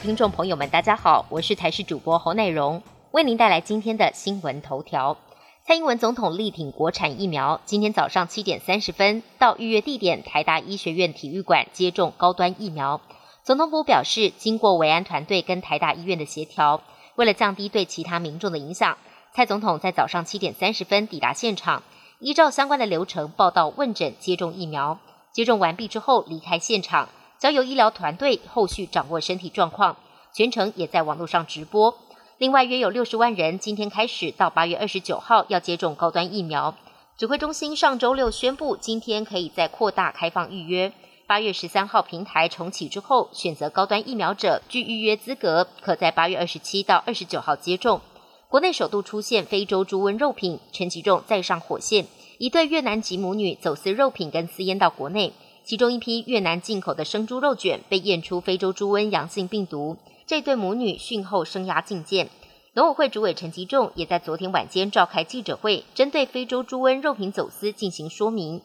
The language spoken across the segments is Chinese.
听众朋友们，大家好，我是台视主播侯乃荣，为您带来今天的新闻头条。蔡英文总统力挺国产疫苗，今天早上七点三十分到预约地点台大医学院体育馆接种高端疫苗。总统府表示，经过维安团队跟台大医院的协调，为了降低对其他民众的影响，蔡总统在早上七点三十分抵达现场，依照相关的流程报到问诊接种疫苗。接种完毕之后离开现场。交由医疗团队后续掌握身体状况，全程也在网络上直播。另外，约有六十万人今天开始到八月二十九号要接种高端疫苗。指挥中心上周六宣布，今天可以再扩大开放预约。八月十三号平台重启之后，选择高端疫苗者具预约资格，可在八月二十七到二十九号接种。国内首度出现非洲猪瘟肉品，陈其重再上火线，一对越南籍母女走私肉品跟私烟到国内。其中一批越南进口的生猪肉卷被验出非洲猪瘟阳性病毒，这对母女讯后生涯禁见。农委会主委陈吉仲也在昨天晚间召开记者会，针对非洲猪瘟肉品走私进行说明。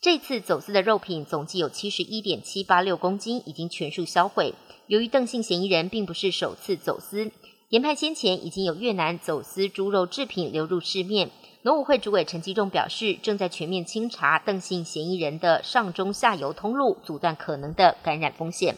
这次走私的肉品总计有七十一点七八六公斤，已经全数销毁。由于邓姓嫌疑人并不是首次走私，研判先前已经有越南走私猪肉制品流入市面。农委会主委陈吉仲表示，正在全面清查邓姓嫌疑人的上中下游通路，阻断可能的感染风险。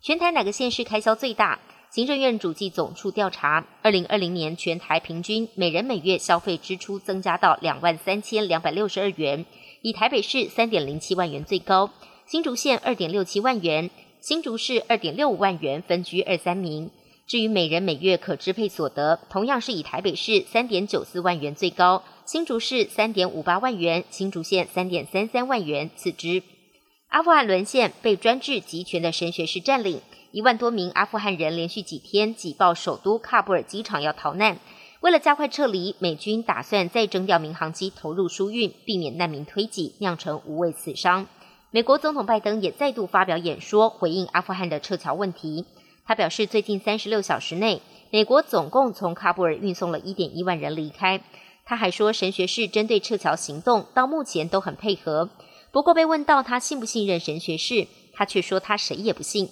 全台哪个县市开销最大？行政院主计总处调查，二零二零年全台平均每人每月消费支出增加到两万三千两百六十二元，以台北市三点零七万元最高，新竹县二点六七万元，新竹市二点六五万元分居二三名。至于每人每月可支配所得，同样是以台北市三点九四万元最高。新竹市三点五八万元，新竹县三点三三万元次之。阿富汗沦陷，被专制集权的神学士占领，一万多名阿富汗人连续几天挤爆首都喀布尔机场要逃难。为了加快撤离，美军打算再征调民航机投入输运，避免难民推挤酿成无谓死伤。美国总统拜登也再度发表演说，回应阿富汗的撤侨问题。他表示，最近三十六小时内，美国总共从喀布尔运送了一点一万人离开。他还说，神学士针对撤侨行动到目前都很配合。不过被问到他信不信任神学士，他却说他谁也不信。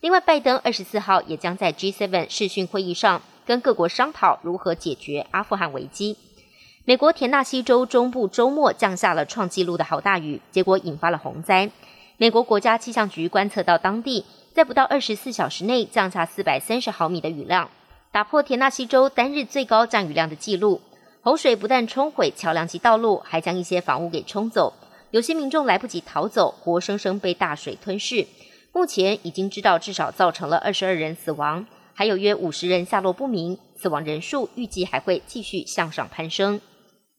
另外，拜登二十四号也将在 G7 视讯会议上跟各国商讨如何解决阿富汗危机。美国田纳西州中部周末降下了创纪录的好大雨，结果引发了洪灾。美国国家气象局观测到当地在不到二十四小时内降下四百三十毫米的雨量，打破田纳西州单日最高降雨量的记录。洪水不但冲毁桥梁及道路，还将一些房屋给冲走。有些民众来不及逃走，活生生被大水吞噬。目前已经知道至少造成了二十二人死亡，还有约五十人下落不明，死亡人数预计还会继续向上攀升。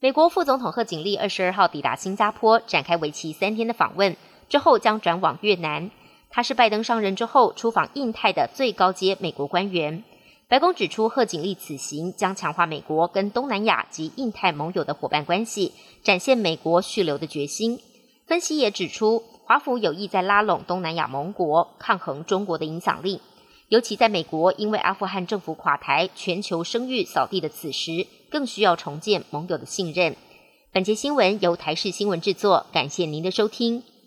美国副总统贺锦丽二十二号抵达新加坡，展开为期三天的访问，之后将转往越南。他是拜登上任之后出访印太的最高阶美国官员。白宫指出，贺锦丽此行将强化美国跟东南亚及印太盟友的伙伴关系，展现美国续留的决心。分析也指出，华府有意在拉拢东南亚盟国，抗衡中国的影响力。尤其在美国因为阿富汗政府垮台、全球声誉扫地的此时，更需要重建盟友的信任。本节新闻由台视新闻制作，感谢您的收听。